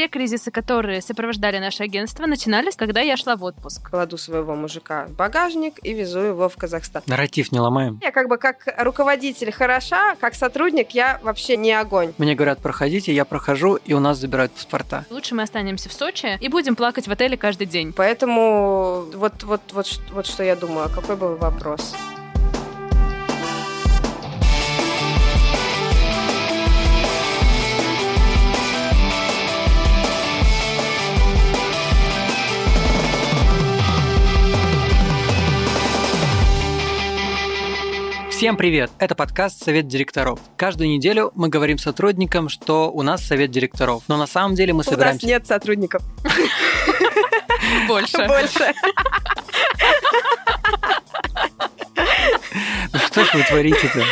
Все кризисы, которые сопровождали наше агентство, начинались, когда я шла в отпуск. Кладу своего мужика в багажник и везу его в Казахстан. Нарратив не ломаем. Я как бы как руководитель хороша, как сотрудник я вообще не огонь. Мне говорят, проходите, я прохожу, и у нас забирают паспорта. Лучше мы останемся в Сочи и будем плакать в отеле каждый день. Поэтому вот, вот, вот, ш- вот что я думаю, какой был вопрос? Всем привет! Это подкаст «Совет директоров». Каждую неделю мы говорим сотрудникам, что у нас совет директоров. Но на самом деле мы У нас собираемся... нет сотрудников. Больше. Больше. Ну Что ж вы творите-то?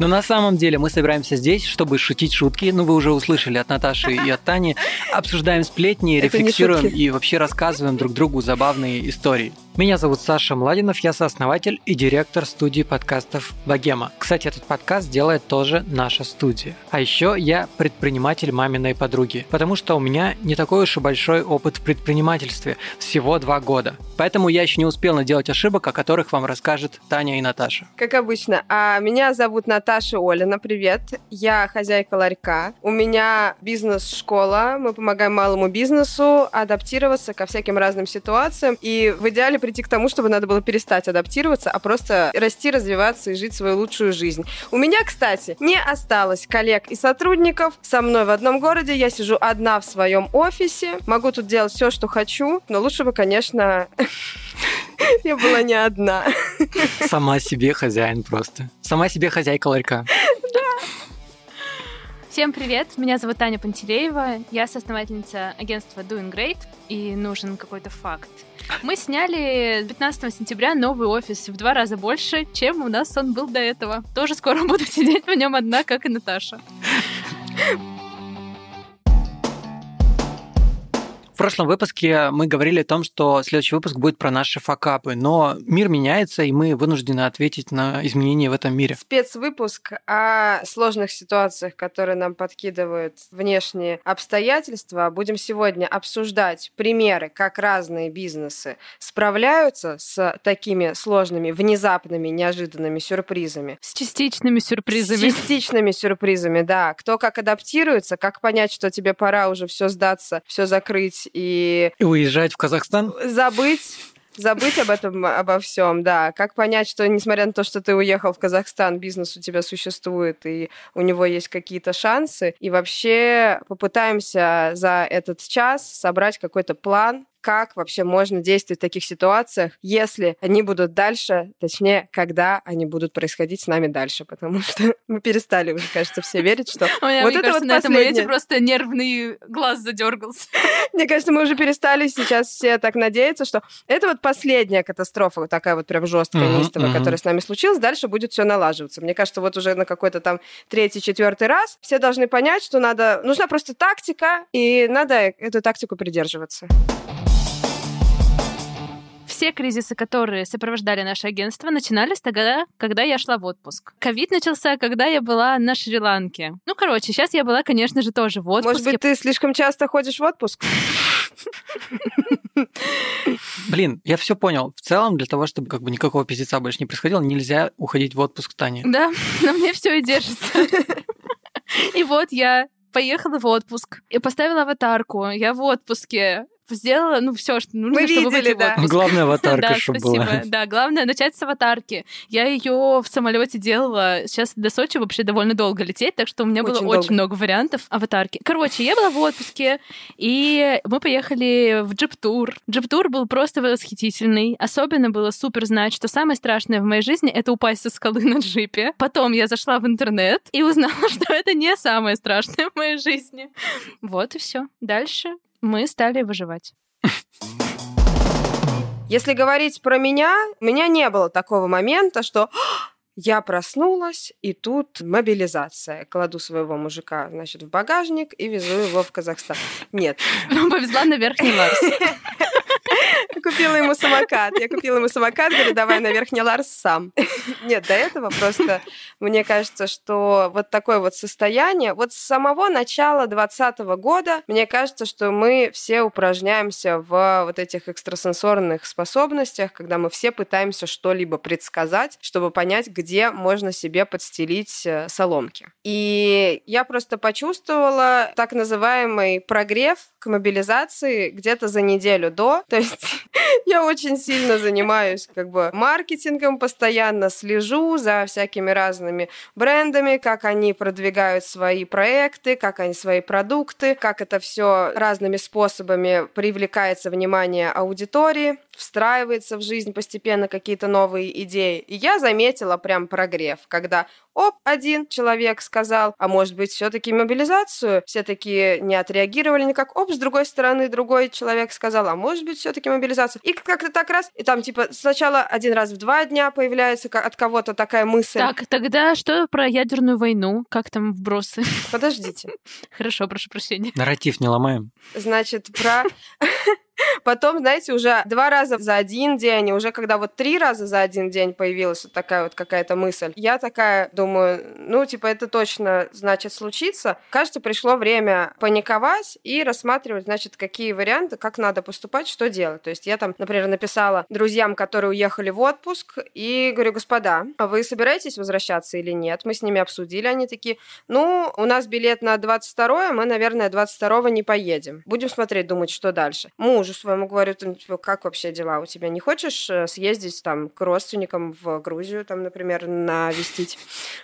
Но на самом деле мы собираемся здесь, чтобы шутить шутки. Ну, вы уже услышали от Наташи и от Тани. Обсуждаем сплетни, рефлексируем и вообще рассказываем друг другу забавные истории. Меня зовут Саша Младинов, я сооснователь и директор студии подкастов «Богема». Кстати, этот подкаст делает тоже наша студия. А еще я предприниматель маминой подруги, потому что у меня не такой уж и большой опыт в предпринимательстве, всего два года. Поэтому я еще не успел наделать ошибок, о которых вам расскажет Таня и Наташа. Как обычно. А меня зовут Наташа Олина. Привет. Я хозяйка ларька. У меня бизнес-школа. Мы помогаем малому бизнесу адаптироваться ко всяким разным ситуациям. И в идеале прийти к тому, чтобы надо было перестать адаптироваться, а просто расти, развиваться и жить свою лучшую жизнь. У меня, кстати, не осталось коллег и сотрудников. Со мной в одном городе. Я сижу одна в своем офисе. Могу тут делать все, что хочу. Но лучше бы, конечно, я была не одна. Сама себе хозяин просто. Сама себе хозяйка ларька. Всем привет, меня зовут Таня Пантелеева, я соосновательница агентства Doing Great, и нужен какой-то факт. Мы сняли 15 сентября новый офис в два раза больше, чем у нас он был до этого. Тоже скоро буду сидеть в нем одна, как и Наташа. В прошлом выпуске мы говорили о том, что следующий выпуск будет про наши факапы, но мир меняется, и мы вынуждены ответить на изменения в этом мире. Спецвыпуск о сложных ситуациях, которые нам подкидывают внешние обстоятельства. Будем сегодня обсуждать примеры, как разные бизнесы справляются с такими сложными, внезапными, неожиданными сюрпризами. С частичными сюрпризами. С частичными сюрпризами, да. Кто как адаптируется, как понять, что тебе пора уже все сдаться, все закрыть и И уезжать в Казахстан? забыть забыть об этом, обо всем, да. Как понять, что несмотря на то, что ты уехал в Казахстан, бизнес у тебя существует, и у него есть какие-то шансы. И вообще попытаемся за этот час собрать какой-то план, как вообще можно действовать в таких ситуациях, если они будут дальше, точнее, когда они будут происходить с нами дальше, потому что мы перестали уже, кажется, все верить, что вот это кажется, вот на этом моменте последнее. просто нервный глаз задергался. Мне кажется, мы уже перестали сейчас все так надеяться, что это вот последняя катастрофа, вот такая вот прям жесткая, неистовая, которая с нами случилась. Дальше будет все налаживаться. Мне кажется, вот уже на какой-то там третий, четвертый раз все должны понять, что надо, нужна просто тактика, и надо эту тактику придерживаться. Все кризисы, которые сопровождали наше агентство, начинались тогда, когда я шла в отпуск. Ковид начался, когда я была на Шри-Ланке. Ну, короче, сейчас я была, конечно же, тоже в отпуске. Может быть, ты слишком часто ходишь в отпуск? Блин, я все понял. В целом, для того, чтобы как бы никакого пиздеца больше не происходило, нельзя уходить в отпуск Тани. Да, на мне все и держится. И вот я поехала в отпуск и поставила аватарку. Я в отпуске. Сделала, ну, все, что нужно, Мы чтобы видели, да. отпуск. Главная аватарка, Да, чтобы спасибо. была. Да, главное начать с аватарки. Я ее в самолете делала. Сейчас до Сочи вообще довольно долго лететь, так что у меня было Очень очень долго. много вариантов аватарки. Короче, я была в отпуске, и мы поехали в джип-тур. Джип-тур был просто восхитительный. Особенно было супер знать, что самое страшное в моей жизни — это упасть со скалы на джипе. Потом я зашла в интернет и узнала, что это не самое страшное в моей жизни. Вот и все. Дальше мы стали выживать. Если говорить про меня, у меня не было такого момента, что «А, я проснулась, и тут мобилизация. Кладу своего мужика, значит, в багажник и везу его в Казахстан. Нет. Повезла на Верхний Купила ему самокат. Я купила ему самокат, говорю, давай на Верхний Ларс сам. Нет, до этого просто мне кажется, что вот такое вот состояние, вот с самого начала 2020 года, мне кажется, что мы все упражняемся в вот этих экстрасенсорных способностях, когда мы все пытаемся что-либо предсказать, чтобы понять, где можно себе подстелить э, соломки. И я просто почувствовала так называемый прогрев к мобилизации где-то за неделю до. То есть я очень сильно занимаюсь как бы маркетингом, постоянно слежу за всякими разными брендами, как они продвигают свои проекты, как они свои продукты, как это все разными способами привлекается внимание аудитории встраивается в жизнь постепенно какие-то новые идеи. И я заметила прям прогрев, когда оп, один человек сказал, а может быть, все-таки мобилизацию, все таки не отреагировали никак, оп, с другой стороны, другой человек сказал, а может быть, все-таки мобилизацию. И как-то так раз, и там, типа, сначала один раз в два дня появляется от кого-то такая мысль. Так, тогда что про ядерную войну? Как там вбросы? Подождите. Хорошо, прошу прощения. Нарратив не ломаем. Значит, про Потом, знаете, уже два раза за один день, и уже когда вот три раза за один день появилась вот такая вот какая-то мысль, я такая думаю, ну, типа, это точно, значит, случится. Кажется, пришло время паниковать и рассматривать, значит, какие варианты, как надо поступать, что делать. То есть я там, например, написала друзьям, которые уехали в отпуск, и говорю, господа, вы собираетесь возвращаться или нет? Мы с ними обсудили, они такие, ну, у нас билет на 22 мы, наверное, 22 не поедем. Будем смотреть, думать, что дальше. Муж мужу своему говорю, там, типа, как вообще дела у тебя? Не хочешь э, съездить там к родственникам в Грузию, там, например, навестить?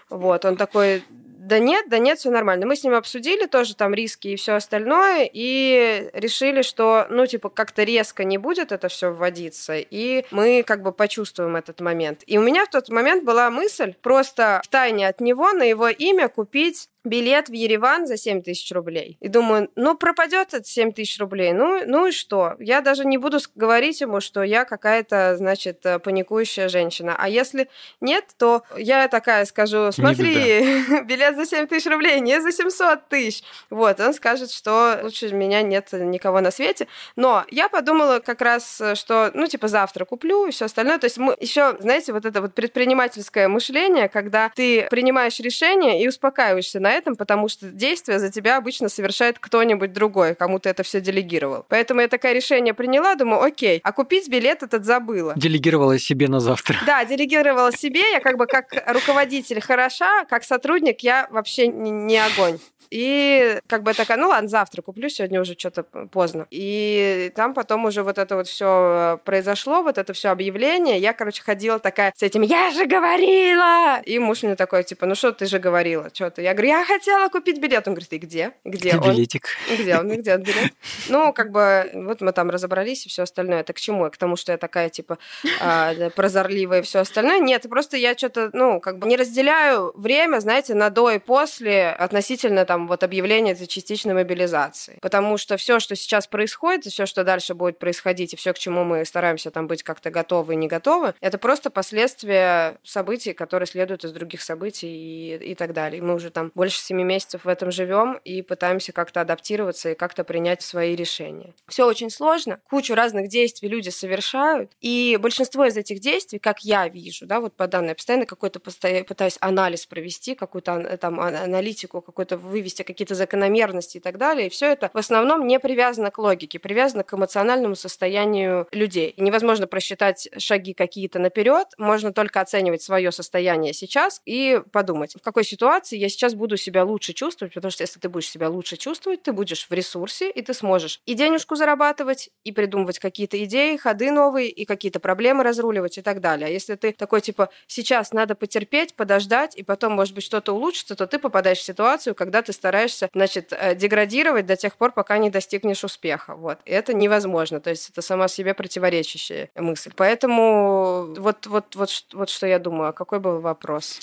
Вот, он такой, да нет, да нет, все нормально. Мы с ним обсудили тоже там риски и все остальное, и решили, что, ну, типа, как-то резко не будет это все вводиться, и мы как бы почувствуем этот момент. И у меня в тот момент была мысль просто в тайне от него на его имя купить билет в Ереван за 7 тысяч рублей. И думаю, ну, пропадет это 7 тысяч рублей, ну, ну и что? Я даже не буду говорить ему, что я какая-то, значит, э, паникующая женщина. А если нет, то я такая скажу, смотри, билет за 7 тысяч рублей, не за 700 тысяч. Вот, он скажет, что лучше меня нет никого на свете. Но я подумала как раз, что, ну, типа, завтра куплю и все остальное. То есть мы еще, знаете, вот это вот предпринимательское мышление, когда ты принимаешь решение и успокаиваешься на этом, потому что действие за тебя обычно совершает кто-нибудь другой, кому ты это все делегировал. Поэтому я такое решение приняла, думаю, окей, а купить билет этот забыла. Делегировала себе на завтра. Да, делегировала себе, я как бы как руководитель хороша, как сотрудник я вообще не огонь. И как бы такая, ну ладно, завтра куплю, сегодня уже что-то поздно. И там потом уже вот это вот все произошло, вот это все объявление. Я, короче, ходила такая с этим, я же говорила! И муж мне такой, типа, ну что ты же говорила, что-то. Я говорю, я хотела купить билет. Он говорит, и где? Где, где он? билетик? Где он? Где он билет? Ну, как бы, вот мы там разобрались и все остальное. Это к чему? К тому, что я такая, типа, э, прозорливая и все остальное? Нет, просто я что-то, ну, как бы не разделяю время, знаете, на до и после относительно там вот объявления этой частичной мобилизации. Потому что все, что сейчас происходит, и все, что дальше будет происходить, и все, к чему мы стараемся там быть как-то готовы и не готовы, это просто последствия событий, которые следуют из других событий и, и так далее. Мы уже там больше семи месяцев в этом живем и пытаемся как-то адаптироваться и как-то принять свои решения. Все очень сложно, кучу разных действий люди совершают, и большинство из этих действий, как я вижу, да, вот по данным, я постоянно какой-то пытаюсь анализ провести, какую-то там аналитику, какой-то вывести какие-то закономерности и так далее, и все это в основном не привязано к логике, привязано к эмоциональному состоянию людей. И невозможно просчитать шаги какие-то наперед, можно только оценивать свое состояние сейчас и подумать, в какой ситуации я сейчас буду себя лучше чувствовать, потому что если ты будешь себя лучше чувствовать, ты будешь в ресурсе, и ты сможешь и денежку зарабатывать, и придумывать какие-то идеи, ходы новые, и какие-то проблемы разруливать и так далее. А если ты такой, типа, сейчас надо потерпеть, подождать, и потом, может быть, что-то улучшится, то ты попадаешь в ситуацию, когда ты стараешься, значит, э, деградировать до тех пор, пока не достигнешь успеха. Вот. Это невозможно. То есть это сама себе противоречащая мысль. Поэтому вот, вот, вот, вот что я думаю. А какой был вопрос?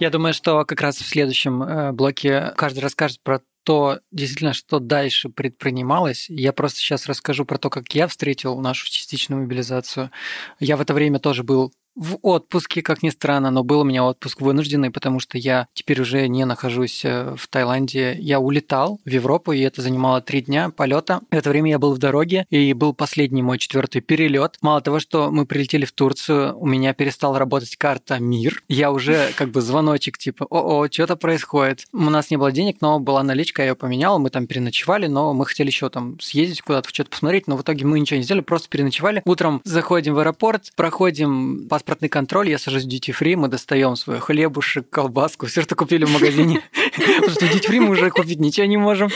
Я думаю, что как раз в следующем э, блоке каждый расскажет про то, действительно, что дальше предпринималось. Я просто сейчас расскажу про то, как я встретил нашу частичную мобилизацию. Я в это время тоже был в отпуске, как ни странно, но был у меня отпуск вынужденный, потому что я теперь уже не нахожусь э, в Таиланде. Я улетал в Европу, и это занимало три дня полета. В это время я был в дороге, и был последний мой четвертый перелет. Мало того, что мы прилетели в Турцию, у меня перестала работать карта МИР. Я уже как бы звоночек типа, о-о, что-то происходит. У нас не было денег, но была наличка, я ее поменял, мы там переночевали, но мы хотели еще там съездить куда-то, что-то посмотреть, но в итоге мы ничего не сделали, просто переночевали. Утром заходим в аэропорт, проходим паспортный контроль, я сажусь в duty free, мы достаем свой хлебушек, колбаску, все, что купили в магазине. Потому что в duty free мы уже купить ничего не можем.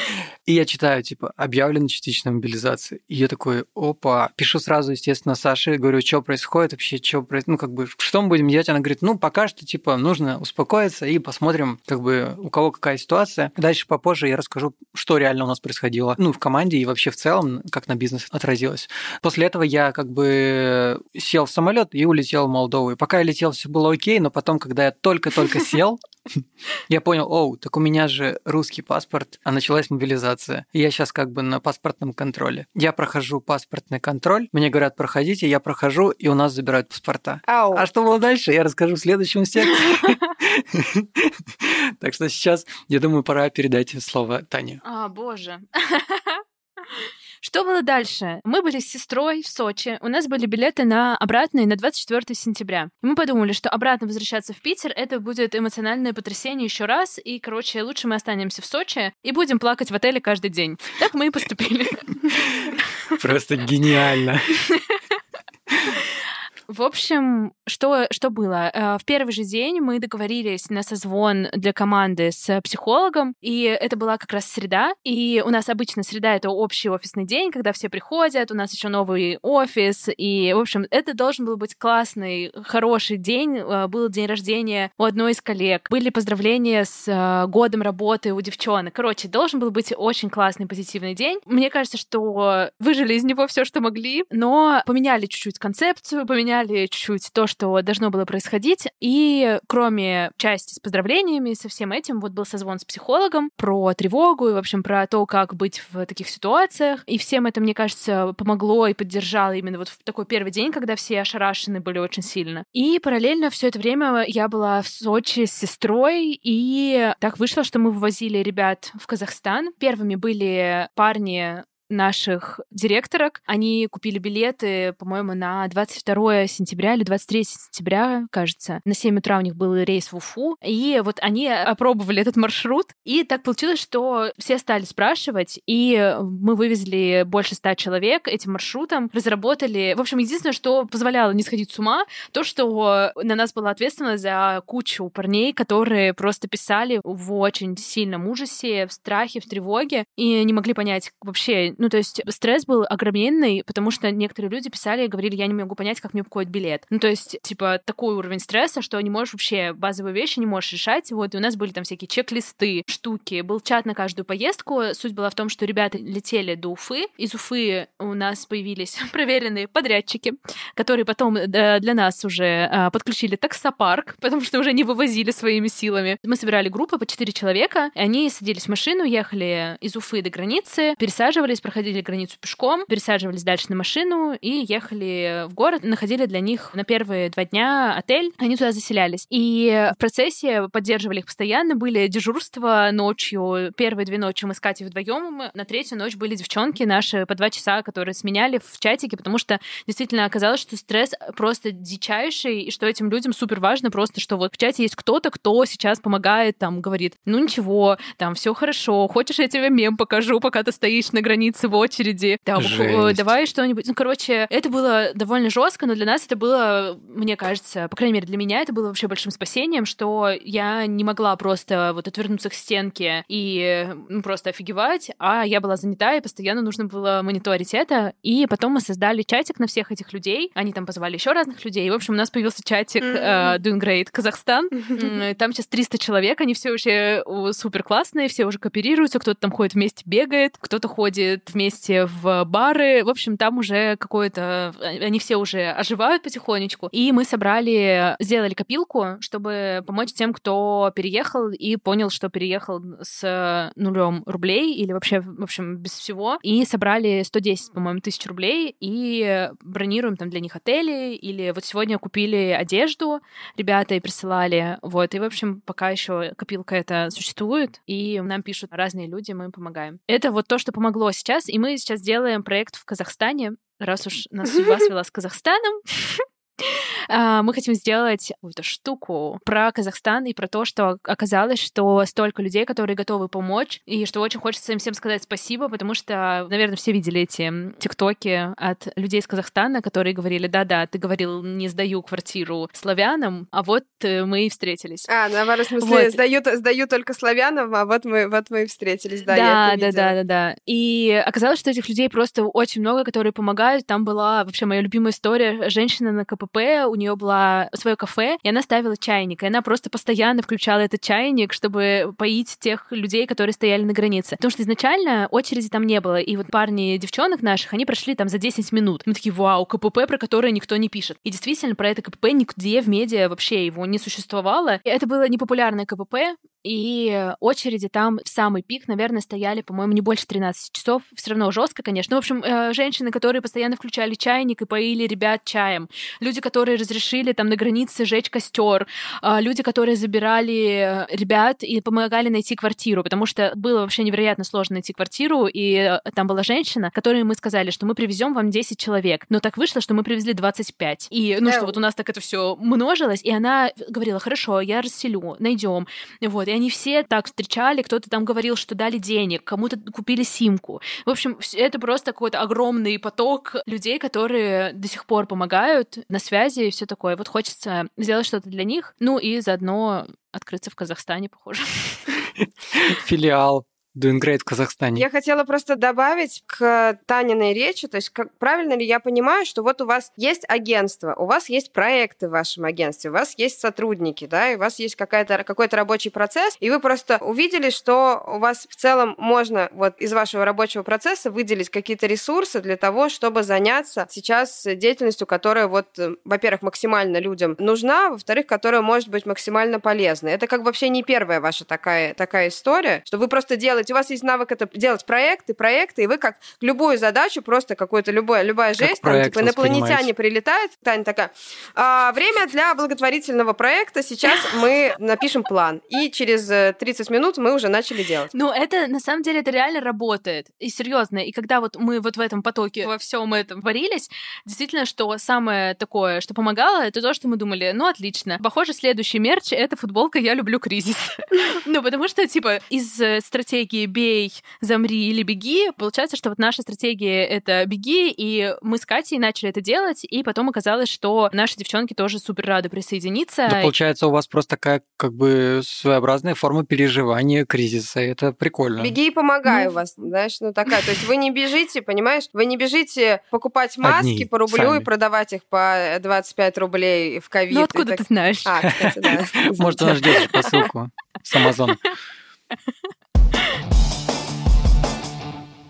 И я читаю, типа, объявлена частичная мобилизация. И я такой, опа. Пишу сразу, естественно, Саше, говорю, что происходит вообще, что происходит, ну, как бы, что мы будем делать? Она говорит, ну, пока что, типа, нужно успокоиться и посмотрим, как бы, у кого какая ситуация. Дальше попозже я расскажу, что реально у нас происходило, ну, в команде и вообще в целом, как на бизнес отразилось. После этого я, как бы, сел в самолет и улетел Молдову. И пока я летел, все было окей, но потом, когда я только-только сел, я понял, оу, так у меня же русский паспорт, а началась мобилизация. И я сейчас как бы на паспортном контроле. Я прохожу паспортный контроль, мне говорят, проходите, я прохожу, и у нас забирают паспорта. Ау. А что было дальше, я расскажу в следующем секции. Так что сейчас, я думаю, пора передать слово Тане. А, боже. Что было дальше? Мы были с сестрой в Сочи. У нас были билеты на обратные на 24 сентября. И мы подумали, что обратно возвращаться в Питер — это будет эмоциональное потрясение еще раз. И, короче, лучше мы останемся в Сочи и будем плакать в отеле каждый день. Так мы и поступили. Просто гениально. В общем, что, что было? Э, в первый же день мы договорились на созвон для команды с психологом, и это была как раз среда. И у нас обычно среда — это общий офисный день, когда все приходят, у нас еще новый офис, и, в общем, это должен был быть классный, хороший день. Э, был день рождения у одной из коллег, были поздравления с э, годом работы у девчонок. Короче, должен был быть очень классный, позитивный день. Мне кажется, что выжили из него все, что могли, но поменяли чуть-чуть концепцию, поменяли поменяли чуть-чуть то, что должно было происходить. И кроме части с поздравлениями, со всем этим, вот был созвон с психологом про тревогу и, в общем, про то, как быть в таких ситуациях. И всем это, мне кажется, помогло и поддержало именно вот в такой первый день, когда все ошарашены были очень сильно. И параллельно все это время я была в Сочи с сестрой, и так вышло, что мы вывозили ребят в Казахстан. Первыми были парни наших директорок. Они купили билеты, по-моему, на 22 сентября или 23 сентября, кажется. На 7 утра у них был рейс в Уфу. И вот они опробовали этот маршрут. И так получилось, что все стали спрашивать, и мы вывезли больше ста человек этим маршрутом, разработали... В общем, единственное, что позволяло не сходить с ума, то, что на нас была ответственность за кучу парней, которые просто писали в очень сильном ужасе, в страхе, в тревоге, и не могли понять вообще, ну, то есть стресс был огроменный, потому что некоторые люди писали и говорили, я не могу понять, как мне покупать билет. Ну, то есть, типа, такой уровень стресса, что не можешь вообще базовые вещи не можешь решать. Вот, и у нас были там всякие чек-листы, штуки. Был чат на каждую поездку. Суть была в том, что ребята летели до Уфы. Из Уфы у нас появились проверенные подрядчики, которые потом э, для нас уже а, подключили таксопарк, потому что уже не вывозили своими силами. Мы собирали группы по 4 человека, и они садились в машину, ехали из Уфы до границы, пересаживались, границу пешком, пересаживались дальше на машину и ехали в город, находили для них на первые два дня отель, они туда заселялись. И в процессе поддерживали их постоянно, были дежурства ночью. Первые две ночи мы с Катей вдвоем, на третью ночь были девчонки наши по два часа, которые сменяли в чатике, потому что действительно оказалось, что стресс просто дичайший, и что этим людям супер важно просто, что вот в чате есть кто-то, кто сейчас помогает, там, говорит, ну ничего, там, все хорошо, хочешь, я тебе мем покажу, пока ты стоишь на границе границы в очереди. Там, Жесть. давай что-нибудь. Ну, короче, это было довольно жестко, но для нас это было, мне кажется, по крайней мере, для меня это было вообще большим спасением, что я не могла просто вот отвернуться к стенке и ну, просто офигевать, а я была занята, и постоянно нужно было мониторить это. И потом мы создали чатик на всех этих людей. Они там позвали еще разных людей. И, в общем, у нас появился чатик uh, Doing Great Казахстан. Там сейчас 300 человек, они все уже супер классные, все уже кооперируются, кто-то там ходит вместе, бегает, кто-то ходит вместе в бары. В общем, там уже какое-то... Они все уже оживают потихонечку. И мы собрали, сделали копилку, чтобы помочь тем, кто переехал и понял, что переехал с нулем рублей или вообще, в общем, без всего. И собрали 110, по-моему, тысяч рублей и бронируем там для них отели. Или вот сегодня купили одежду ребята и присылали. Вот. И, в общем, пока еще копилка это существует, и нам пишут разные люди, мы им помогаем. Это вот то, что помогло сейчас, и мы сейчас делаем проект в Казахстане, раз уж нас судьба свела с Казахстаном, мы хотим сделать какую-то штуку про Казахстан и про то, что оказалось, что столько людей, которые готовы помочь, и что очень хочется им всем сказать спасибо, потому что, наверное, все видели эти тиктоки от людей из Казахстана, которые говорили, да-да, ты говорил, не сдаю квартиру славянам, а вот э, мы и встретились. А, наоборот, в смысле, вот. сдаю, сдаю только славянам, а вот мы, вот мы и встретились, да, да, да, да, да, да. И оказалось, что этих людей просто очень много, которые помогают. Там была вообще моя любимая история, женщина на КПП, у нее было свое кафе, и она ставила чайник, и она просто постоянно включала этот чайник, чтобы поить тех людей, которые стояли на границе. Потому что изначально очереди там не было, и вот парни девчонок наших, они прошли там за 10 минут. Мы такие, вау, КПП, про которое никто не пишет. И действительно, про это КПП нигде в медиа вообще его не существовало. И это было непопулярное КПП, и очереди там в самый пик, наверное, стояли, по-моему, не больше 13 часов. Все равно жестко, конечно. Ну, в общем, э, женщины, которые постоянно включали чайник и поили ребят чаем. Люди, которые разрешили там на границе жечь костер. А, люди, которые забирали э, ребят и помогали найти квартиру, потому что было вообще невероятно сложно найти квартиру, и э, там была женщина, которой мы сказали, что мы привезем вам 10 человек. Но так вышло, что мы привезли 25. И, ну, что вот у нас так это все множилось, и она говорила, хорошо, я расселю, найдем. Вот, они все так встречали, кто-то там говорил, что дали денег, кому-то купили симку. В общем, это просто какой-то огромный поток людей, которые до сих пор помогают на связи и все такое. Вот хочется сделать что-то для них, ну и заодно открыться в Казахстане, похоже. Филиал Doing Great в Казахстане. Я хотела просто добавить к Таниной речи, то есть как, правильно ли я понимаю, что вот у вас есть агентство, у вас есть проекты в вашем агентстве, у вас есть сотрудники, да, и у вас есть какая-то, какой-то рабочий процесс, и вы просто увидели, что у вас в целом можно вот из вашего рабочего процесса выделить какие-то ресурсы для того, чтобы заняться сейчас деятельностью, которая вот, во-первых, максимально людям нужна, во-вторых, которая может быть максимально полезна. Это как вообще не первая ваша такая, такая история, что вы просто делаете делать, у вас есть навык это делать проекты, проекты, и вы как любую задачу, просто какую-то любая, любая жесть, там, типа инопланетяне прилетают, Таня такая, а, время для благотворительного проекта, сейчас мы напишем план, и через 30 э, минут мы уже начали делать. Ну, это, на самом деле, это реально работает, и серьезно, и когда вот мы вот в этом потоке во всем этом варились, действительно, что самое такое, что помогало, это то, что мы думали, ну, отлично, похоже, следующий мерч — это футболка «Я люблю кризис». Ну, потому что, типа, из э, стратегии стратегии «бей», «замри» или «беги», получается, что вот наша стратегия — это «беги», и мы с Катей начали это делать, и потом оказалось, что наши девчонки тоже супер рады присоединиться. Да, получается, у вас просто такая как бы своеобразная форма переживания кризиса, это прикольно. «Беги и помогай» ну... у вас, знаешь, ну такая, то есть вы не бежите, понимаешь, вы не бежите покупать маски Одни, по рублю сами. и продавать их по 25 рублей в ковид. Ну откуда ты знаешь? А, кстати, да. Может, она ждет посылку с Амазона.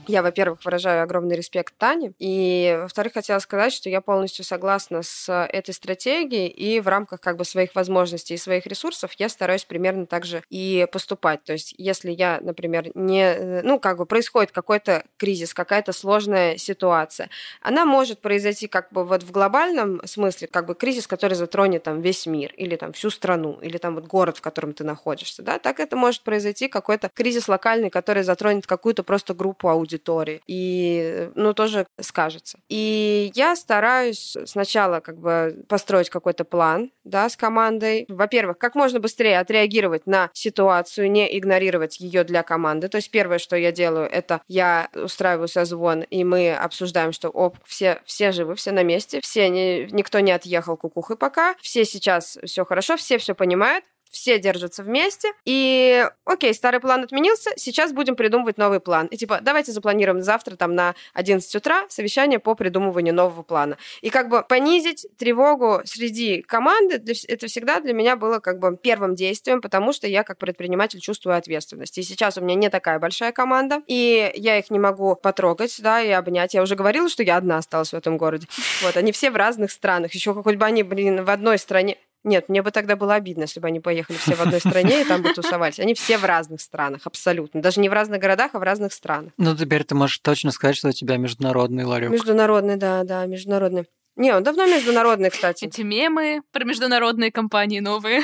Я, во-первых, выражаю огромный респект Тане, и, во-вторых, хотела сказать, что я полностью согласна с этой стратегией, и в рамках как бы своих возможностей и своих ресурсов я стараюсь примерно так же и поступать. То есть, если я, например, не, ну, как бы происходит какой-то кризис, какая-то сложная ситуация, она может произойти как бы вот в глобальном смысле, как бы кризис, который затронет там весь мир, или там всю страну, или там вот город, в котором ты находишься, да, так это может произойти какой-то кризис локальный, который затронет какую-то просто группу аудитории аудитории. И, ну, тоже скажется. И я стараюсь сначала как бы построить какой-то план, да, с командой. Во-первых, как можно быстрее отреагировать на ситуацию, не игнорировать ее для команды. То есть первое, что я делаю, это я устраиваю созвон, и мы обсуждаем, что оп, все, все живы, все на месте, все, не, никто не отъехал кукухой пока, все сейчас все хорошо, все все понимают, все держатся вместе, и окей, старый план отменился, сейчас будем придумывать новый план. И типа, давайте запланируем завтра там на 11 утра совещание по придумыванию нового плана. И как бы понизить тревогу среди команды, для, это всегда для меня было как бы первым действием, потому что я как предприниматель чувствую ответственность. И сейчас у меня не такая большая команда, и я их не могу потрогать, да, и обнять. Я уже говорила, что я одна осталась в этом городе. Вот, они все в разных странах. Еще хоть бы они, блин, в одной стране. Нет, мне бы тогда было обидно, если бы они поехали все в одной стране и там бы тусовались. Они все в разных странах, абсолютно. Даже не в разных городах, а в разных странах. Ну, теперь ты можешь точно сказать, что у тебя международный ларек. Международный, да, да, международный. Не, он давно международный, кстати. Эти мемы про международные компании новые.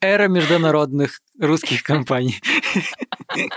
Эра международных русских компаний.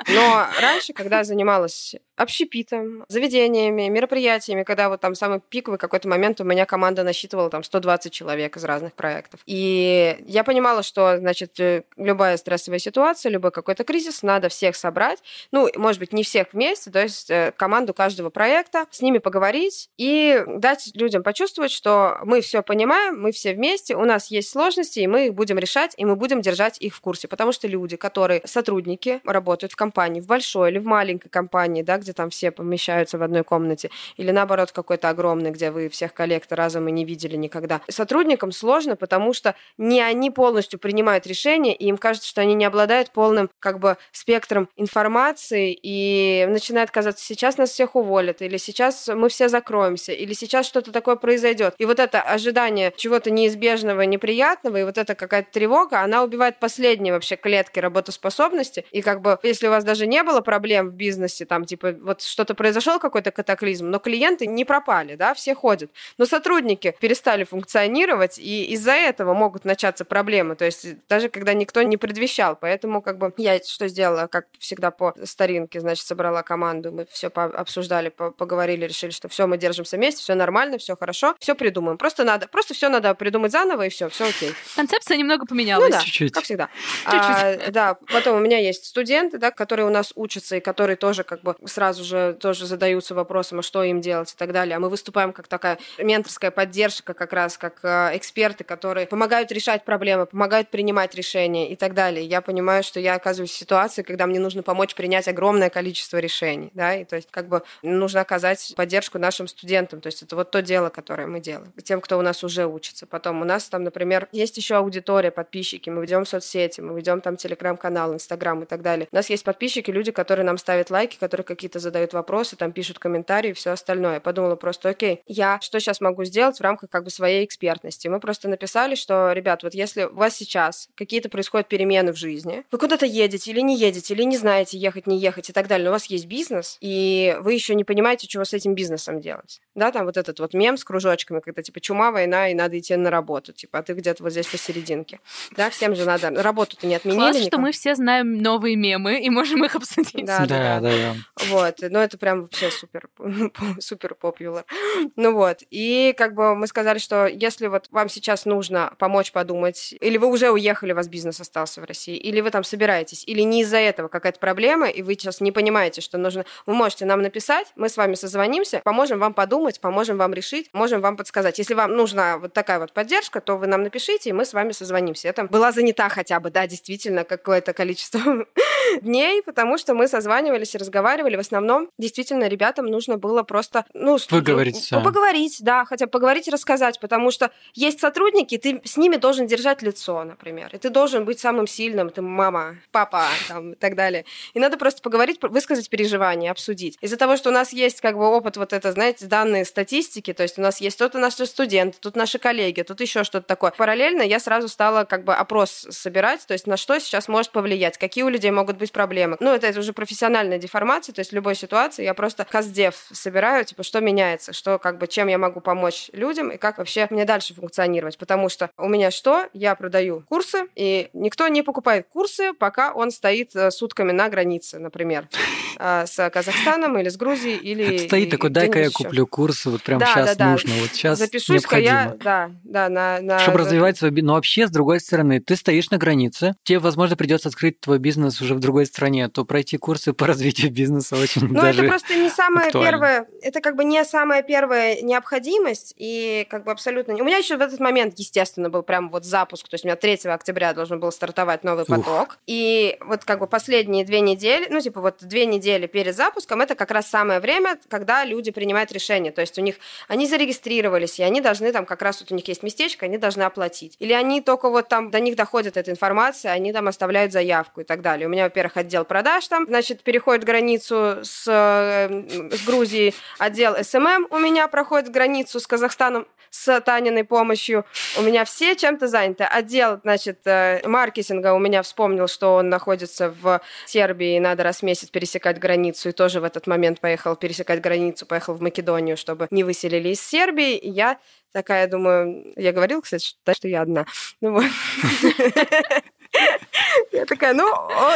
Но раньше, когда я занималась общепитом, заведениями, мероприятиями, когда вот там самый пиковый какой-то момент у меня команда насчитывала там 120 человек из разных проектов. И я понимала, что, значит, э, любая стрессовая ситуация, любой какой-то кризис, надо всех собрать. Ну, может быть, не всех вместе, то есть э, команду каждого проекта, с ними поговорить и дать людям почувствовать, что мы все понимаем, мы все вместе, у нас есть сложности, и мы их будем решать, и мы будем держать их в курсе. Потому что люди, которые сотрудники, работают в компании, в большой или в маленькой компании, да, где там все помещаются в одной комнате, или наоборот какой-то огромный, где вы всех коллег разом и не видели никогда. Сотрудникам сложно, потому что не они полностью принимают решения, и им кажется, что они не обладают полным как бы спектром информации, и начинает казаться, сейчас нас всех уволят, или сейчас мы все закроемся, или сейчас что-то такое произойдет. И вот это ожидание чего-то неизбежного, неприятного, и вот эта какая-то тревога, она убивает последние вообще клетки работоспособности. И как бы, если у вас даже не было проблем в бизнесе, там, типа, вот что-то произошел, какой-то катаклизм, но клиенты не пропали, да, все ходят. Но сотрудники перестали функционировать, и из-за этого могут начаться проблемы. То есть даже когда никто не предвещал. Поэтому как бы я что сделала, как всегда по старинке, значит, собрала команду, мы все обсуждали, поговорили, решили, что все, мы держимся вместе, все нормально, все хорошо, все придумаем. Просто надо, просто все надо придумать заново, и все, все окей. Концепция немного поменялась. Ну да, Чуть-чуть. как всегда. А, да, потом у меня есть студенты, да, которые у нас учатся и которые тоже как бы сразу же тоже задаются вопросом, а что им делать и так далее. А мы выступаем как такая менторская поддержка, как раз как э, эксперты, которые помогают решать проблемы, помогают принимать решения и так далее. Я понимаю, что я оказываюсь в ситуации, когда мне нужно помочь принять огромное количество решений, да, и то есть как бы нужно оказать поддержку нашим студентам. То есть это вот то дело, которое мы делаем, тем, кто у нас уже учится. Потом у нас там, например, есть еще аудитория, подписчики, мы ведем соцсети, мы ведем там телеграм-канал, инстаграм и так далее. У нас есть подписчики, люди, которые нам ставят лайки, которые какие-то задают вопросы, там пишут комментарии и все остальное. Я подумала просто, окей, я что сейчас могу сделать в рамках как бы своей экспертности? Мы просто написали, что, ребят, вот если у вас сейчас какие-то происходят перемены в жизни, вы куда-то едете или не едете, или не знаете, ехать, не ехать и так далее, но у вас есть бизнес, и вы еще не понимаете, чего с этим бизнесом делать. Да, там вот этот вот мем с кружочками, когда типа чума, война, и надо идти на работу, типа, а ты где-то вот здесь посерединке. Да, всем же надо. Работу-то не отменили. Класс, никак. что мы все знаем новые мемы и можем их обсудить. Да, Да, да, да. Вот, ну это прям вообще супер, супер популяр. Ну вот, и как бы мы сказали, что если вот вам сейчас нужно помочь подумать, или вы уже уехали, у вас бизнес остался в России, или вы там собираетесь, или не из-за этого какая-то проблема, и вы сейчас не понимаете, что нужно, вы можете нам написать, мы с вами созвонимся, поможем вам подумать, поможем вам решить, можем вам подсказать. Если вам нужна вот такая вот поддержка, то вы нам напишите, и мы с вами созвонимся. Там была занята хотя бы, да, действительно, какое-то количество дней, потому что мы созванивались и разговаривали. В основном, действительно, ребятам нужно было просто, ну, Выговорить ну, поговорить, да, хотя поговорить и рассказать, потому что есть сотрудники, ты с ними должен держать лицо, например, и ты должен быть самым сильным, ты мама, папа, там, и так далее. И надо просто поговорить, высказать переживания, обсудить. Из-за того, что у нас есть как бы опыт вот это, знаете, данные статистики, то есть у нас есть тут наши студенты, тут наши коллеги, тут еще что-то такое. Параллельно я сразу стала как бы опрос собирать, то есть на что сейчас может повлиять, какие у людей могут быть проблемы. Ну, это, это уже профессиональная деформация, то есть любой ситуации я просто каздев собираю, типа, что меняется, что как бы, чем я могу помочь людям и как вообще мне дальше функционировать, потому что у меня что? Я продаю курсы, и никто не покупает курсы, пока он стоит э, сутками на границе, например, э, с Казахстаном или с Грузией, или... Стоит такой, дай-ка я куплю курсы, вот прям Да, сейчас нужно, вот сейчас Запишусь-ка необходимо. я, да, да, на... на Чтобы развивать свой бизнес. Но вообще, с другой стороны, ты стоишь на границе, тебе, возможно, придется открыть твой бизнес уже в другой стране, то пройти курсы по развитию бизнеса очень Ну, даже это просто не самое актуально. первое, это как бы не самая первая необходимость, и как бы абсолютно... У меня еще в этот момент, естественно, был прям вот запуск, то есть у меня 3 октября должен был стартовать новый Ух. поток, и вот как бы последние две недели, ну, типа вот две недели перед запуском, это как раз самое время, когда люди принимают решение, то есть у них, они зарегистрировались, и они должны там как раз вот у них есть местечко, они должны оплатить. Или они только вот там, до них доходит эта информация, они там оставляют заявку и так далее. У меня, во-первых, отдел продаж там, значит, переходит границу с, э, с Грузией, отдел SMM у меня проходит границу с Казахстаном с Таниной помощью. У меня все чем-то заняты. Отдел, значит, э, маркетинга у меня вспомнил, что он находится в Сербии, и надо раз в месяц пересекать границу, и тоже в этот момент поехал пересекать границу, поехал в Македонию, чтобы не выселили из Сербии. И я такая думаю, я говорила, кстати, что, что я одна. Ну вот. Я такая, ну,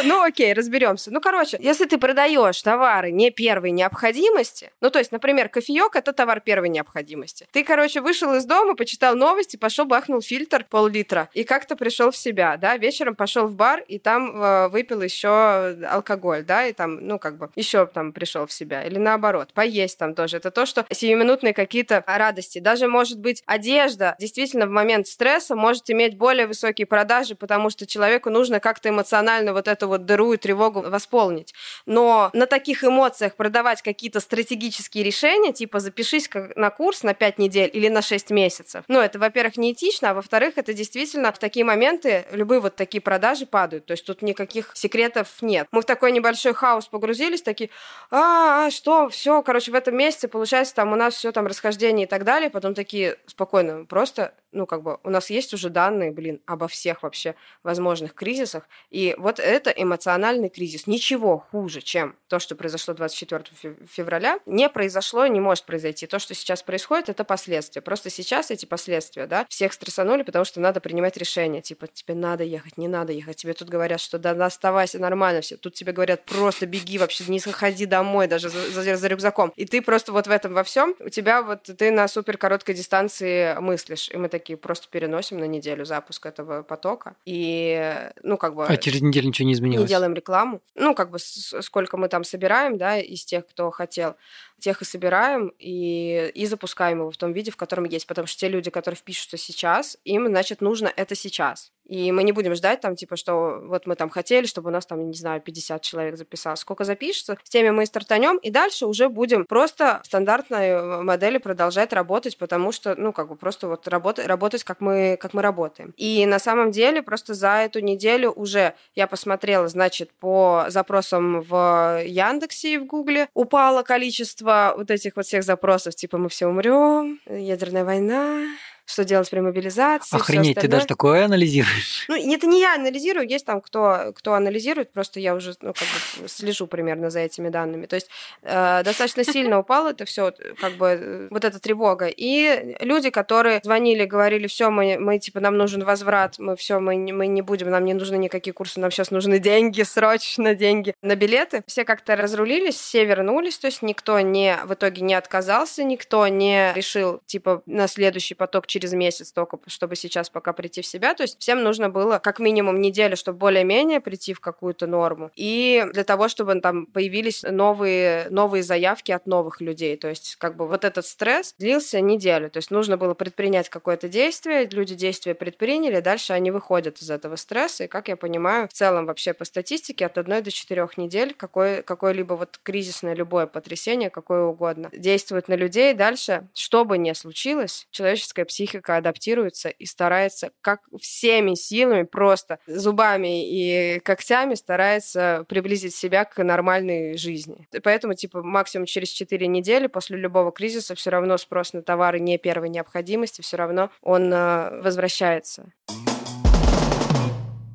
ну окей, разберемся. Ну, короче, если ты продаешь товары не первой необходимости, ну, то есть, например, кофеек это товар первой необходимости. Ты, короче, вышел из дома, почитал новости, пошел, бахнул фильтр пол-литра и как-то пришел в себя, да, вечером пошел в бар и там э, выпил еще алкоголь, да, и там, ну, как бы, еще там пришел в себя. Или наоборот, поесть там тоже. Это то, что сиюминутные какие-то радости. Даже, может быть, одежда действительно в момент стресса может иметь более высокие продажи, потому что человеку нужно как-то эмоционально вот эту вот дыру и тревогу восполнить. Но на таких эмоциях продавать какие-то стратегические решения, типа запишись на курс на 5 недель или на 6 месяцев, ну, это, во-первых, не этично, а во-вторых, это действительно в такие моменты любые вот такие продажи падают. То есть тут никаких секретов нет. Мы в такой небольшой хаос погрузились, такие, а, а что, все, короче, в этом месяце, получается, там у нас все там расхождение и так далее, потом такие, спокойно, просто, ну, как бы, у нас есть уже данные, блин, обо всех вообще возможных кризисах, и вот это эмоциональный кризис. Ничего хуже, чем то, что произошло 24 фев- февраля, не произошло не может произойти. То, что сейчас происходит, это последствия. Просто сейчас эти последствия, да, всех стрессанули, потому что надо принимать решения. Типа, тебе надо ехать, не надо ехать. Тебе тут говорят, что да, оставайся, нормально все. Тут тебе говорят, просто беги вообще, не заходи домой даже за, за- за рюкзаком. И ты просто вот в этом во всем, у тебя вот ты на супер короткой дистанции мыслишь. И мы такие просто переносим на неделю запуск этого потока. И, ну, как бы... А через неделю ничего не изменилось. Не делаем рекламу. Ну, как бы сколько мы там собираем, да, из тех, кто хотел, тех и собираем, и, и запускаем его в том виде, в котором есть. Потому что те люди, которые впишутся сейчас, им, значит, нужно это сейчас. И мы не будем ждать там, типа, что вот мы там хотели, чтобы у нас там, не знаю, 50 человек записалось. Сколько запишется, с теми мы и стартанем, и дальше уже будем просто в стандартной модели продолжать работать, потому что, ну, как бы просто вот работать, работать как, мы, как мы работаем. И на самом деле просто за эту неделю уже я посмотрела, значит, по запросам в Яндексе и в Гугле упало количество вот этих вот всех запросов, типа мы все умрем, ядерная война, что делать при мобилизации. Охренеть, ты даже такое анализируешь. Ну, это не я анализирую, есть там кто, кто анализирует, просто я уже ну, как бы слежу примерно за этими данными. То есть э, достаточно сильно упало это все, как бы э, вот эта тревога. И люди, которые звонили, говорили, все, мы, мы типа нам нужен возврат, мы все, мы, не- мы не будем, нам не нужны никакие курсы, нам сейчас нужны деньги, срочно деньги на билеты. Все как-то разрулились, все вернулись, то есть никто не в итоге не отказался, никто не решил типа на следующий поток через месяц только, чтобы сейчас пока прийти в себя. То есть всем нужно было как минимум неделю, чтобы более-менее прийти в какую-то норму. И для того, чтобы там появились новые, новые заявки от новых людей. То есть как бы вот этот стресс длился неделю. То есть нужно было предпринять какое-то действие, люди действия предприняли, дальше они выходят из этого стресса. И, как я понимаю, в целом вообще по статистике от одной до четырех недель какое, какое-либо вот кризисное любое потрясение, какое угодно, действует на людей. Дальше, что бы ни случилось, человеческая психика адаптируется и старается как всеми силами, просто зубами и когтями старается приблизить себя к нормальной жизни. И поэтому, типа, максимум через 4 недели после любого кризиса все равно спрос на товары не первой необходимости, все равно он э, возвращается.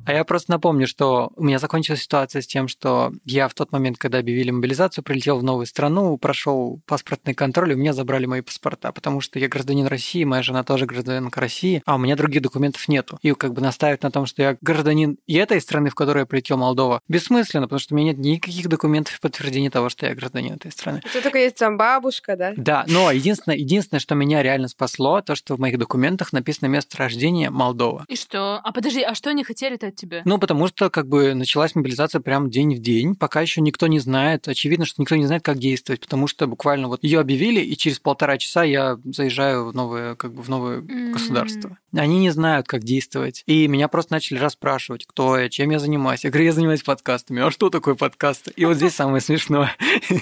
А я просто напомню, что у меня закончилась ситуация с тем, что я в тот момент, когда объявили мобилизацию, прилетел в новую страну, прошел паспортный контроль, и у меня забрали мои паспорта, потому что я гражданин России, моя жена тоже гражданинка России, а у меня других документов нету. И как бы наставить на том, что я гражданин и этой страны, в которую я прилетел, Молдова, бессмысленно, потому что у меня нет никаких документов в подтверждение того, что я гражданин этой страны. Это только есть там бабушка, да? Да, но единственное, единственное, что меня реально спасло, то, что в моих документах написано место рождения Молдова. И что? А подожди, а что они хотели-то от тебя? Ну, потому что как бы началась мобилизация прям день в день, пока еще никто не знает. Очевидно, что никто не знает, как действовать, потому что буквально вот ее объявили, и через полтора часа я заезжаю в новое, как бы в новое mm-hmm. государство. Они не знают, как действовать. И меня просто начали расспрашивать, кто я, чем я занимаюсь. Я говорю, я занимаюсь подкастами. А что такое подкасты? И вот здесь самое смешное.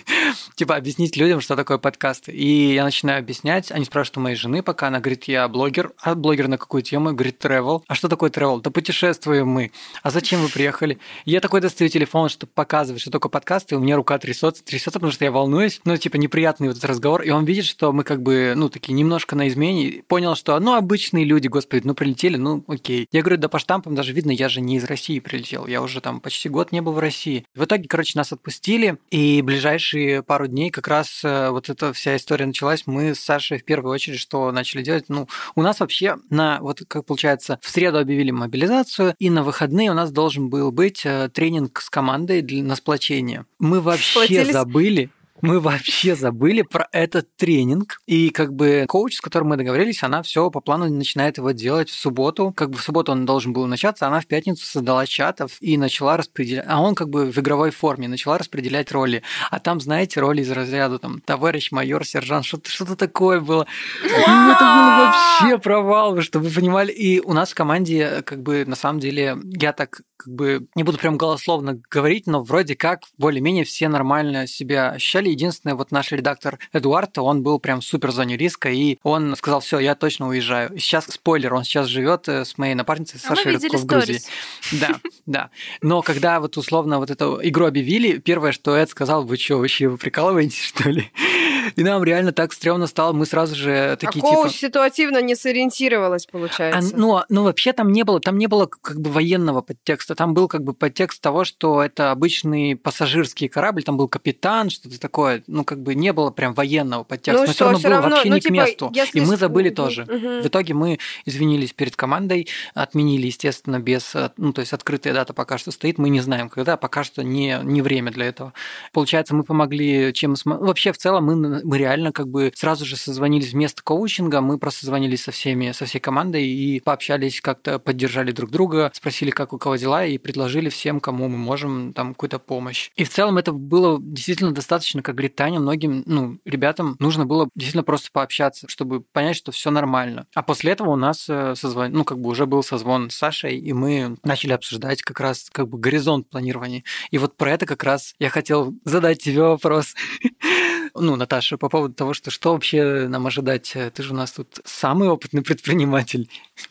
Типа объяснить людям, что такое подкасты. И я начинаю объяснять. Они спрашивают у моей жены, пока она говорит, я блогер. А блогер на какую тему? Говорит, travel. А что такое travel? Да путешествуем мы. А зачем вы приехали? Я такой достаю телефон, чтобы показывать, что такое подкасты. У меня рука трясется, трясется, потому что я волнуюсь. Ну, типа, неприятный вот этот разговор. И он видит, что мы как бы, ну, такие немножко на измене. Понял, что, ну, обычные люди, господи, ну, прилетели, ну, окей. Я говорю, да по штампам даже видно, я же не из России прилетел. Я уже там почти год не был в России. В итоге, короче, нас отпустили. И ближайшие пару дней как раз э, вот эта вся история началась. Мы с Сашей в первую очередь что начали делать? Ну, у нас вообще на, вот как получается, в среду объявили мобилизацию, и на выходные у нас должен был быть э, тренинг с командой для, на сплочение. Мы вообще Сплотились. забыли, мы вообще забыли про этот тренинг. И как бы коуч, с которым мы договорились, она все по плану начинает его делать в субботу. Как бы в субботу он должен был начаться, она в пятницу создала чатов и начала распределять. А он как бы в игровой форме начала распределять роли. А там, знаете, роли из разряда там товарищ майор, сержант, что-то что такое было. И это было вообще провал, чтобы вы понимали. И у нас в команде как бы на самом деле я так как бы не буду прям голословно говорить, но вроде как более-менее все нормально себя ощущали. Единственное, вот наш редактор Эдуард, он был прям супер в зоне риска, и он сказал, все, я точно уезжаю. Сейчас спойлер, он сейчас живет э, с моей напарницей а Сашей Рыдко в Грузии. Да, да. Но когда вот условно вот эту игру объявили, первое, что Эд сказал, вы что, вообще вы прикалываетесь, что ли? И нам реально так стрёмно стало, мы сразу же такие а типа... ситуативно не сориентировалась, получается. А, ну, ну, вообще там не было, там не было как бы военного подтекста, там был как бы подтекст того, что это обычный пассажирский корабль, там был капитан, что-то такое, ну, как бы не было прям военного подтекста, ну, но все равно было равно, вообще ну, не типа, к месту. Если... И мы забыли угу, тоже. Угу. В итоге мы извинились перед командой, отменили, естественно, без, ну, то есть открытая дата пока что стоит, мы не знаем, когда, пока что не, не время для этого. Получается, мы помогли, чем вообще в целом мы мы реально как бы сразу же созвонились вместо коучинга, мы просто созвонились со всеми, со всей командой и пообщались, как-то поддержали друг друга, спросили, как у кого дела, и предложили всем, кому мы можем, там, какую-то помощь. И в целом это было действительно достаточно, как говорит Таня, многим, ну, ребятам нужно было действительно просто пообщаться, чтобы понять, что все нормально. А после этого у нас э, созвон, ну, как бы уже был созвон с Сашей, и мы начали обсуждать как раз как бы горизонт планирования. И вот про это как раз я хотел задать тебе вопрос. ну, Наташа, по поводу того, что что вообще нам ожидать? Ты же у нас тут самый опытный предприниматель.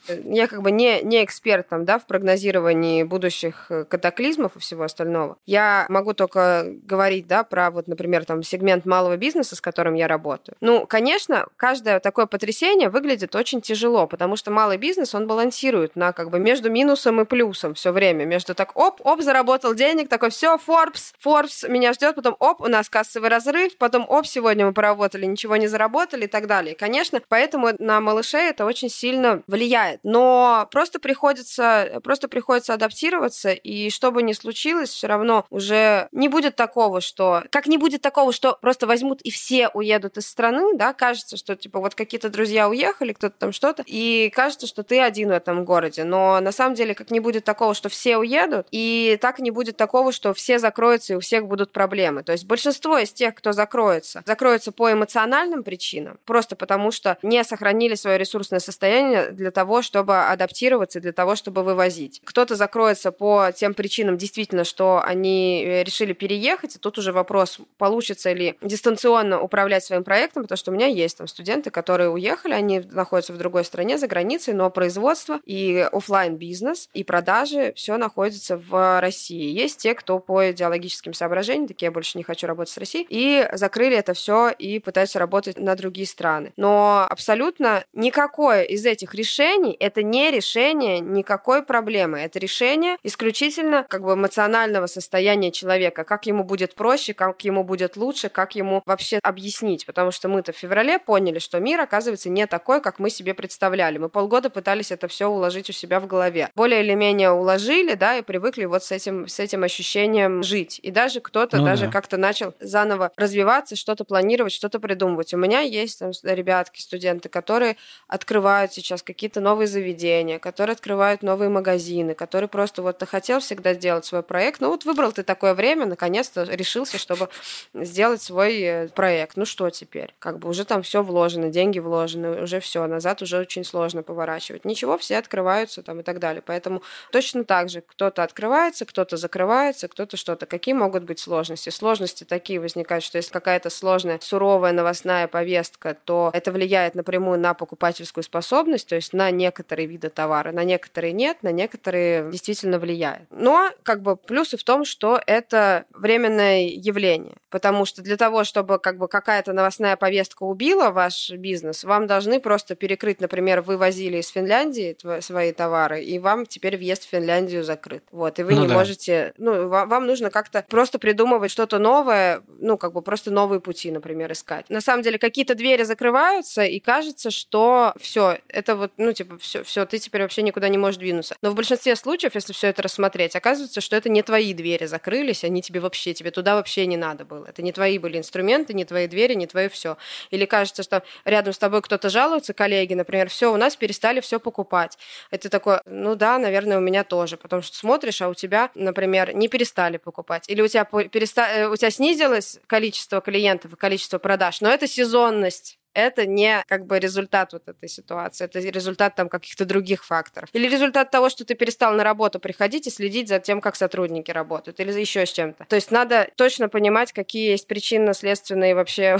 Я как бы не, не эксперт там, да, в прогнозировании будущих э, катаклизмов и всего остального. Я могу только говорить, да, про вот, например, там сегмент малого бизнеса, с которым я работаю. Ну, конечно, каждое такое потрясение выглядит очень тяжело, потому что малый бизнес, он балансирует на как бы между минусом и плюсом все время, между так, оп, оп, заработал денег, такой, все, Forbes, Forbes меня ждет, потом, оп, у нас кассовый разрыв, потом, оп, сегодня мы поработали, ничего не заработали и так далее. Конечно, поэтому на малышей это очень сильно влияет. Но просто приходится, просто приходится адаптироваться, и что бы ни случилось, все равно уже не будет такого, что... Как не будет такого, что просто возьмут и все уедут из страны, да, кажется, что, типа, вот какие-то друзья уехали, кто-то там что-то, и кажется, что ты один в этом городе. Но на самом деле, как не будет такого, что все уедут, и так не будет такого, что все закроются, и у всех будут проблемы. То есть большинство из тех, кто закроется. Закроются по эмоциональным причинам, просто потому что не сохранили свое ресурсное состояние для того, чтобы адаптироваться, для того, чтобы вывозить. Кто-то закроется по тем причинам, действительно, что они э, решили переехать, и тут уже вопрос, получится ли дистанционно управлять своим проектом, потому что у меня есть там студенты, которые уехали, они находятся в другой стране, за границей, но производство и офлайн бизнес и продажи все находится в России. Есть те, кто по идеологическим соображениям, такие я больше не хочу работать с Россией, и закрыли это все и пытаются работать на другие страны. Но абсолютно никакое из этих решений это не решение никакой проблемы. Это решение исключительно как бы эмоционального состояния человека, как ему будет проще, как ему будет лучше, как ему вообще объяснить. Потому что мы-то в феврале поняли, что мир, оказывается, не такой, как мы себе представляли. Мы полгода пытались это все уложить у себя в голове. Более или менее уложили, да, и привыкли вот с этим, с этим ощущением жить. И даже кто-то ну, даже да. как-то начал заново развиваться, что-то планировать, что-то придумывать. У меня есть там ребятки, студенты, которые открывают сейчас какие-то новые заведения, которые открывают новые магазины, которые просто вот ты хотел всегда сделать свой проект, ну вот выбрал ты такое время, наконец-то решился, чтобы сделать свой э, проект. Ну что теперь? Как бы уже там все вложено, деньги вложены, уже все, назад уже очень сложно поворачивать. Ничего, все открываются там и так далее. Поэтому точно так же кто-то открывается, кто-то закрывается, кто-то что-то. Какие могут быть сложности? Сложности такие возникают, что если какая-то сложная, суровая новостная повестка, то это влияет напрямую на покупательскую способность, то есть на некоторые виды товара, на некоторые нет, на некоторые действительно влияет. Но как бы плюсы в том, что это временное явление, потому что для того, чтобы как бы какая-то новостная повестка убила ваш бизнес, вам должны просто перекрыть, например, вы возили из Финляндии свои товары, и вам теперь въезд в Финляндию закрыт. Вот, и вы ну, не да. можете, ну, вам, вам нужно как-то просто придумывать что-то новое, ну, как бы просто новые пути, например, искать. На самом деле, какие-то двери закрываются, и кажется, что все, это вот, ну, типа, все, все, ты теперь вообще никуда не можешь двинуться. Но в большинстве случаев, если все это рассмотреть, оказывается, что это не твои двери закрылись, они тебе вообще, тебе туда вообще не надо было. Это не твои были инструменты, не твои двери, не твое все. Или кажется, что рядом с тобой кто-то жалуется, коллеги, например, все, у нас перестали все покупать. Это такое, ну да, наверное, у меня тоже. Потому что смотришь, а у тебя, например, не перестали покупать. Или у тебя, переста... Э, у тебя снизилось количество клиентов и количество продаж, но это сезонность это не как бы результат вот этой ситуации, это результат там каких-то других факторов. Или результат того, что ты перестал на работу приходить и следить за тем, как сотрудники работают, или еще с чем-то. То есть надо точно понимать, какие есть причинно-следственные вообще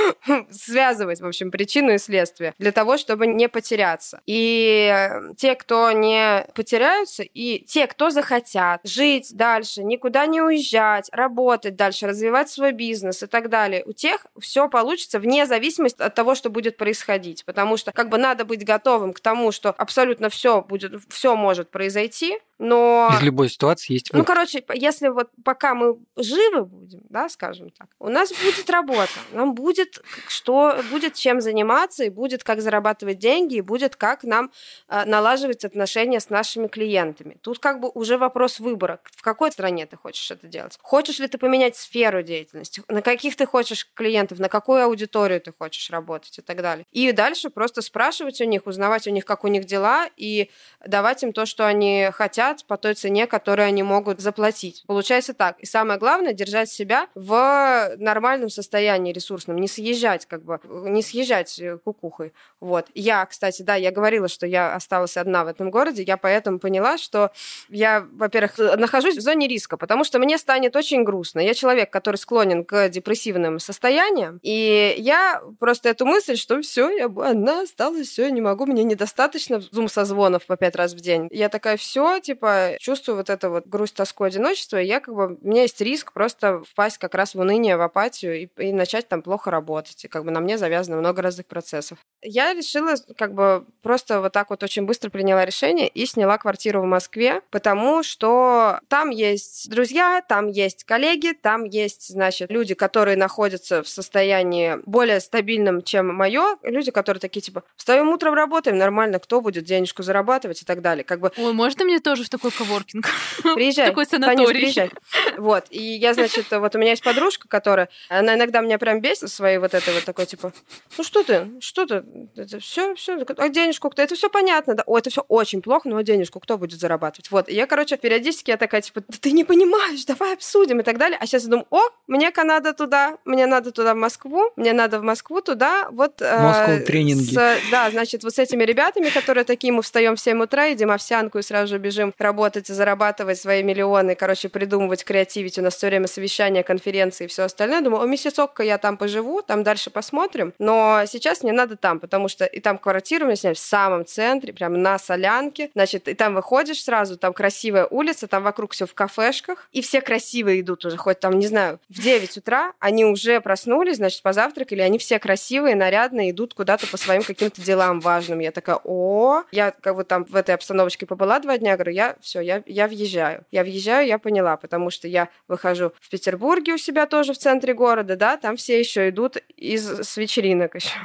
связывать, в общем, причину и следствие для того, чтобы не потеряться. И те, кто не потеряются, и те, кто захотят жить дальше, никуда не уезжать, работать дальше, развивать свой бизнес и так далее, у тех все получится вне зависимости от того, что будет происходить. Потому что как бы надо быть готовым к тому, что абсолютно все будет, все может произойти, но... Из любой ситуации есть ну, выход. Ну, короче, если вот пока мы живы будем, да, скажем так, у нас будет работа, нам будет что, будет чем заниматься, и будет как зарабатывать деньги, и будет как нам э, налаживать отношения с нашими клиентами. Тут как бы уже вопрос выбора, в какой стране ты хочешь это делать. Хочешь ли ты поменять сферу деятельности, на каких ты хочешь клиентов, на какую аудиторию ты хочешь работать и так далее. И дальше просто спрашивать у них, узнавать у них, как у них дела, и давать им то, что они хотят, хотят по той цене, которую они могут заплатить. Получается так. И самое главное, держать себя в нормальном состоянии ресурсном, не съезжать как бы, не съезжать э, кукухой. Вот. Я, кстати, да, я говорила, что я осталась одна в этом городе, я поэтому поняла, что я, во-первых, нахожусь в зоне риска, потому что мне станет очень грустно. Я человек, который склонен к депрессивным состояниям, и я просто эту мысль, что все, я одна осталась, все, я не могу, мне недостаточно зум-созвонов по пять раз в день. Я такая, все, типа, типа чувствую вот это вот грусть, тоску, одиночество, и я как бы, у меня есть риск просто впасть как раз в уныние, в апатию и, и начать там плохо работать. И как бы на мне завязано много разных процессов. Я решила как бы просто вот так вот очень быстро приняла решение и сняла квартиру в Москве, потому что там есть друзья, там есть коллеги, там есть, значит, люди, которые находятся в состоянии более стабильном, чем мое, люди, которые такие типа, встаем утром, работаем, нормально, кто будет денежку зарабатывать и так далее. Как бы... Ой, можно мне тоже в такой коворкинг? Приезжай. Такой санаторий. Приезжай. Вот. И я, значит, вот у меня есть подружка, которая, она иногда меня прям бесит своей вот этой вот такой, типа, ну что ты, что ты, это все, все, а денежку кто? Это все понятно, да? О, это все очень плохо, но денежку кто будет зарабатывать? Вот. И я, короче, периодически я такая, типа, да ты не понимаешь, давай обсудим и так далее. А сейчас я думаю, о, мне надо туда, мне надо туда в Москву, мне надо в Москву туда, вот... Москву э, тренинги. С, да, значит, вот с этими ребятами, которые такие, мы встаем в 7 утра, едим овсянку и сразу же бежим работать и зарабатывать свои миллионы, короче, придумывать, креативить. У нас все время совещания, конференции и все остальное. Думаю, о, месяцок я там поживу, там дальше посмотрим. Но сейчас мне надо там, потому что и там квартиру мы сняли в самом центре, прям на Солянке. Значит, и там выходишь сразу, там красивая улица, там вокруг все в кафешках, и все красивые идут уже, хоть там, не знаю, в 9 утра, они уже проснулись, значит, позавтракали, они все красивые, нарядные, идут куда-то по своим каким-то делам важным. Я такая, о, я как бы там в этой обстановочке побыла два дня, говорю, я все, я, я въезжаю. Я въезжаю, я поняла, потому что я выхожу в Петербурге у себя тоже в центре города, да, там все еще идут из с вечеринок еще.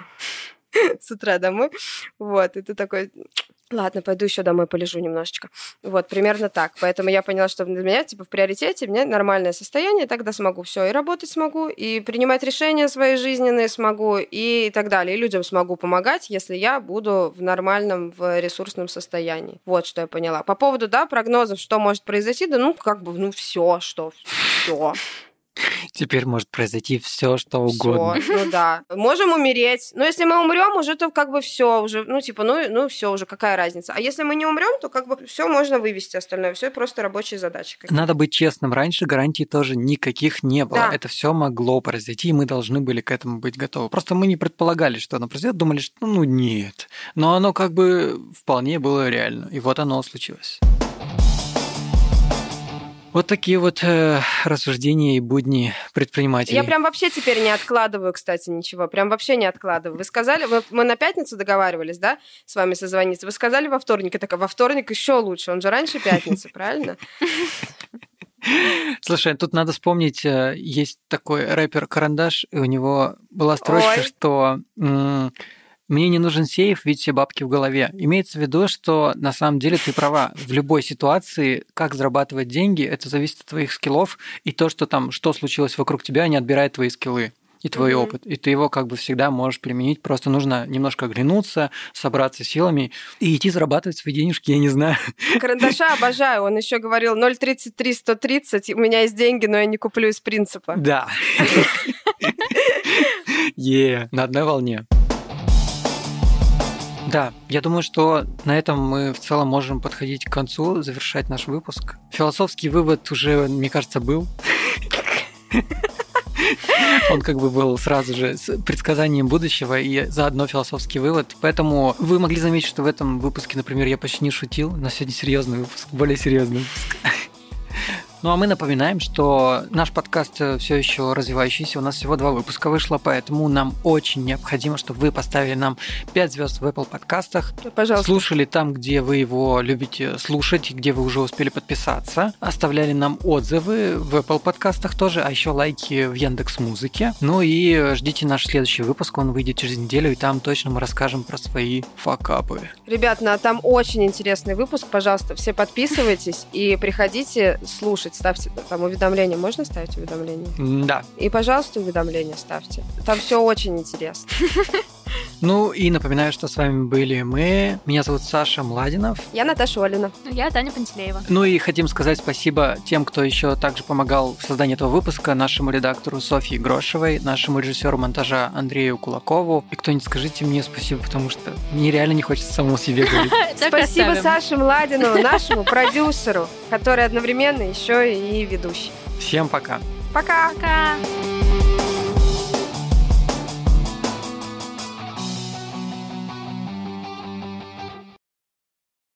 с утра домой. Вот, и ты такой, ладно, пойду еще домой полежу немножечко. Вот, примерно так. Поэтому я поняла, что для меня, типа, в приоритете, у меня нормальное состояние, тогда смогу все, и работать смогу, и принимать решения свои жизненные смогу, и так далее. И людям смогу помогать, если я буду в нормальном, в ресурсном состоянии. Вот что я поняла. По поводу, да, прогнозов, что может произойти, да, ну, как бы, ну, все, что, все. Теперь может произойти все, что угодно. Всё, ну да. Можем умереть. Но если мы умрем, уже то как бы все уже, ну типа, ну, ну все уже, какая разница. А если мы не умрем, то как бы все можно вывести остальное. Все просто рабочие задачи. какие-то. Надо быть честным, раньше гарантий тоже никаких не было. Да. Это все могло произойти, и мы должны были к этому быть готовы. Просто мы не предполагали, что оно произойдет, думали, что ну нет. Но оно как бы вполне было реально. И вот оно случилось. Вот такие вот э, рассуждения и будни предпринимателей. Я прям вообще теперь не откладываю, кстати, ничего. Прям вообще не откладываю. Вы сказали, вы- мы на пятницу договаривались, да, с вами созвониться. Вы сказали во вторник. Я такая, во вторник еще лучше. Он же раньше пятницы, правильно? Слушай, тут надо вспомнить, э, есть такой рэпер Карандаш, и у него была строчка, Ой. что мне не нужен сейф, ведь все бабки в голове. Имеется в виду, что на самом деле ты права. В любой ситуации, как зарабатывать деньги, это зависит от твоих скиллов, и то, что там, что случилось вокруг тебя, не отбирает твои скиллы и твой Мгм. опыт. И ты его как бы всегда можешь применить. Просто нужно немножко оглянуться, собраться силами и идти зарабатывать свои денежки, я не знаю. Карандаша обожаю. Он еще говорил 033 130. У меня есть деньги, но я не куплю из принципа. Да. Е, на одной волне. Да, я думаю, что на этом мы в целом можем подходить к концу, завершать наш выпуск. Философский вывод уже, мне кажется, был. Он как бы был сразу же с предсказанием будущего и заодно философский вывод. Поэтому вы могли заметить, что в этом выпуске, например, я почти не шутил. На сегодня серьезный выпуск, более серьезный выпуск. Ну а мы напоминаем, что наш подкаст все еще развивающийся. У нас всего два выпуска вышло, поэтому нам очень необходимо, чтобы вы поставили нам 5 звезд в Apple подкастах, Пожалуйста. слушали там, где вы его любите слушать, где вы уже успели подписаться, оставляли нам отзывы в Apple подкастах тоже, а еще лайки в Яндекс Музыке. Ну и ждите наш следующий выпуск, он выйдет через неделю, и там точно мы расскажем про свои факапы. Ребят, на там очень интересный выпуск. Пожалуйста, все подписывайтесь и приходите слушать. Ставьте там уведомления. Можно ставить уведомления? Да. И, пожалуйста, уведомления ставьте. Там все очень интересно. Ну и напоминаю, что с вами были мы. Меня зовут Саша Младинов. Я Наташа Олина. Ну, Я Таня Пантелеева. Ну и хотим сказать спасибо тем, кто еще также помогал в создании этого выпуска, нашему редактору Софье Грошевой, нашему режиссеру монтажа Андрею Кулакову. И кто-нибудь скажите мне спасибо, потому что мне реально не хочется самому себе говорить. Спасибо. Саше Младину, нашему продюсеру, который одновременно еще и ведущий. Всем пока. Пока! Пока.